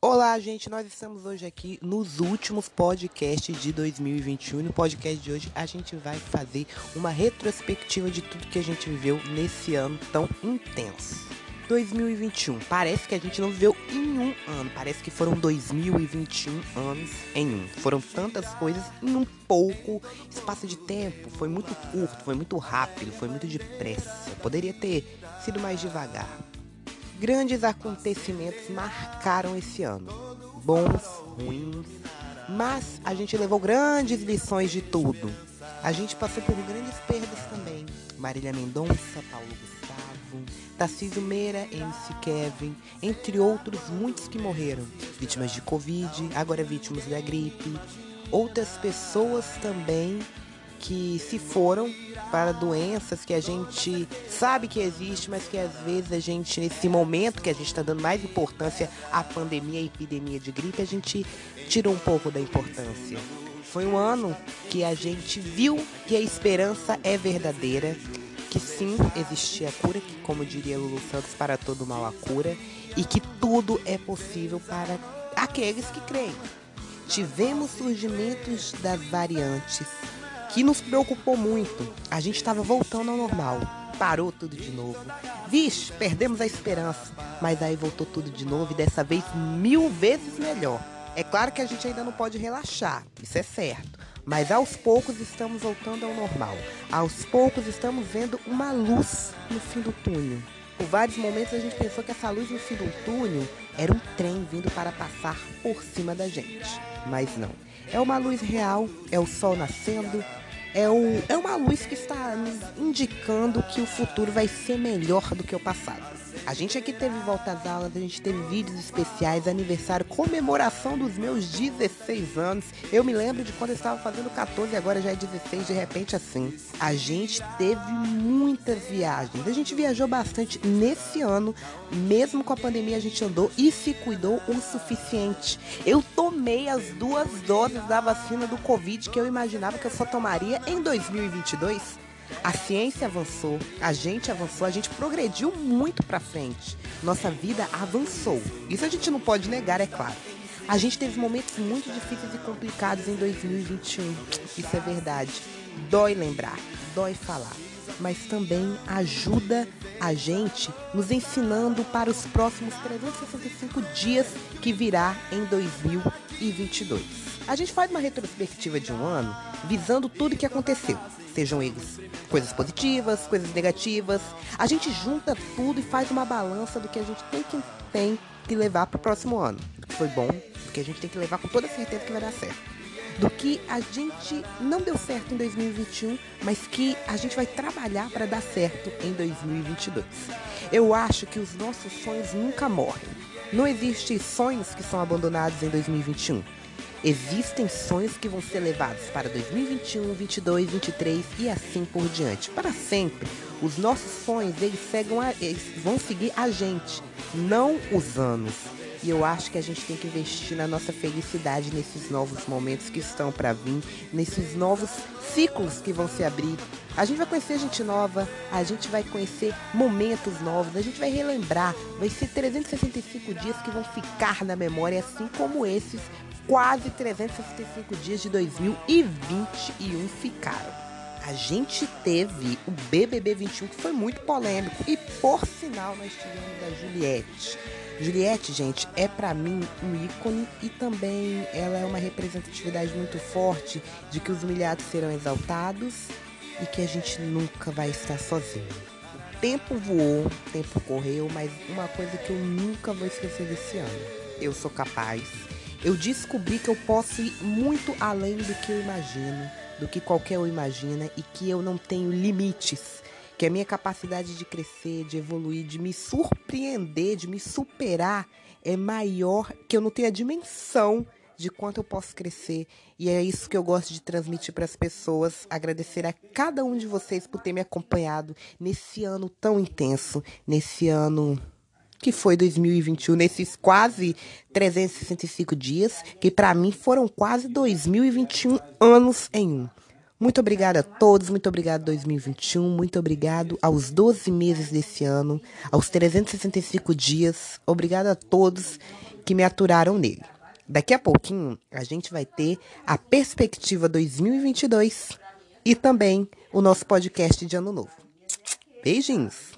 Olá, gente. Nós estamos hoje aqui nos últimos podcasts de 2021. No podcast de hoje, a gente vai fazer uma retrospectiva de tudo que a gente viveu nesse ano tão intenso. 2021. Parece que a gente não viveu em um ano. Parece que foram 2021 anos em um. Foram tantas coisas em um pouco espaço de tempo. Foi muito curto, foi muito rápido, foi muito depressa. Poderia ter sido mais devagar. Grandes acontecimentos marcaram esse ano. Bons, ruins, mas a gente levou grandes lições de tudo. A gente passou por grandes perdas também. Marília Mendonça, Paulo Gustavo, Tarcísio Meira, MC Kevin, entre outros muitos que morreram. Vítimas de Covid, agora vítimas da gripe. Outras pessoas também que se foram para doenças que a gente sabe que existe, mas que às vezes a gente, nesse momento que a gente está dando mais importância à pandemia, à epidemia de gripe, a gente tirou um pouco da importância. Foi um ano que a gente viu que a esperança é verdadeira, que sim, existe a cura, que como diria Lulu Santos, para todo mal a cura, e que tudo é possível para aqueles que creem. Tivemos surgimentos das variantes, que nos preocupou muito. A gente estava voltando ao normal. Parou tudo de novo. Vixe, perdemos a esperança. Mas aí voltou tudo de novo e dessa vez mil vezes melhor. É claro que a gente ainda não pode relaxar, isso é certo. Mas aos poucos estamos voltando ao normal. Aos poucos estamos vendo uma luz no fim do túnel. Por vários momentos a gente pensou que essa luz no fim do túnel era um trem vindo para passar por cima da gente. Mas não. É uma luz real, é o sol nascendo, é, o, é uma luz que está nos indicando que o futuro vai ser melhor do que o passado. A gente aqui teve volta às aulas, a gente teve vídeos especiais, aniversário, comemoração dos meus 16 anos. Eu me lembro de quando eu estava fazendo 14 e agora já é 16, de repente assim. A gente teve muitas viagens. A gente viajou bastante nesse ano, mesmo com a pandemia a gente andou e se cuidou o suficiente. Eu tomei as duas doses da vacina do Covid que eu imaginava que eu só tomaria em 2022. A ciência avançou, a gente avançou, a gente progrediu muito para frente. Nossa vida avançou. Isso a gente não pode negar, é claro. A gente teve momentos muito difíceis e complicados em 2021. Isso é verdade. Dói lembrar, dói falar. Mas também ajuda a gente nos ensinando para os próximos 365 dias que virá em 2022. A gente faz uma retrospectiva de um ano visando tudo que aconteceu, sejam eles coisas positivas, coisas negativas. A gente junta tudo e faz uma balança do que a gente tem que, tem que levar para o próximo ano. Do que foi bom, do que a gente tem que levar com toda certeza que vai dar certo. Do que a gente não deu certo em 2021, mas que a gente vai trabalhar para dar certo em 2022. Eu acho que os nossos sonhos nunca morrem. Não existem sonhos que são abandonados em 2021 Existem sonhos que vão ser levados para 2021, 22, 23 e assim por diante, para sempre. Os nossos sonhos eles, a, eles vão seguir a gente, não os anos. E eu acho que a gente tem que investir na nossa felicidade nesses novos momentos que estão para vir, nesses novos ciclos que vão se abrir. A gente vai conhecer gente nova, a gente vai conhecer momentos novos, a gente vai relembrar. Vai ser 365 dias que vão ficar na memória, assim como esses quase 365 dias de 2021 ficaram. A gente teve o BBB 21 que foi muito polêmico e por sinal nós tivemos a Juliette. Juliette, gente, é para mim um ícone e também ela é uma representatividade muito forte de que os humilhados serão exaltados e que a gente nunca vai estar sozinho. O tempo voou, o tempo correu, mas uma coisa que eu nunca vou esquecer desse ano. Eu sou capaz eu descobri que eu posso ir muito além do que eu imagino, do que qualquer um imagina e que eu não tenho limites. Que a minha capacidade de crescer, de evoluir, de me surpreender, de me superar é maior, que eu não tenho a dimensão de quanto eu posso crescer. E é isso que eu gosto de transmitir para as pessoas. Agradecer a cada um de vocês por ter me acompanhado nesse ano tão intenso, nesse ano que foi 2021, nesses quase 365 dias, que para mim foram quase 2021 anos em um. Muito obrigada a todos, muito obrigado 2021, muito obrigado aos 12 meses desse ano, aos 365 dias. Obrigado a todos que me aturaram nele. Daqui a pouquinho a gente vai ter a perspectiva 2022 e também o nosso podcast de ano novo. Beijinhos!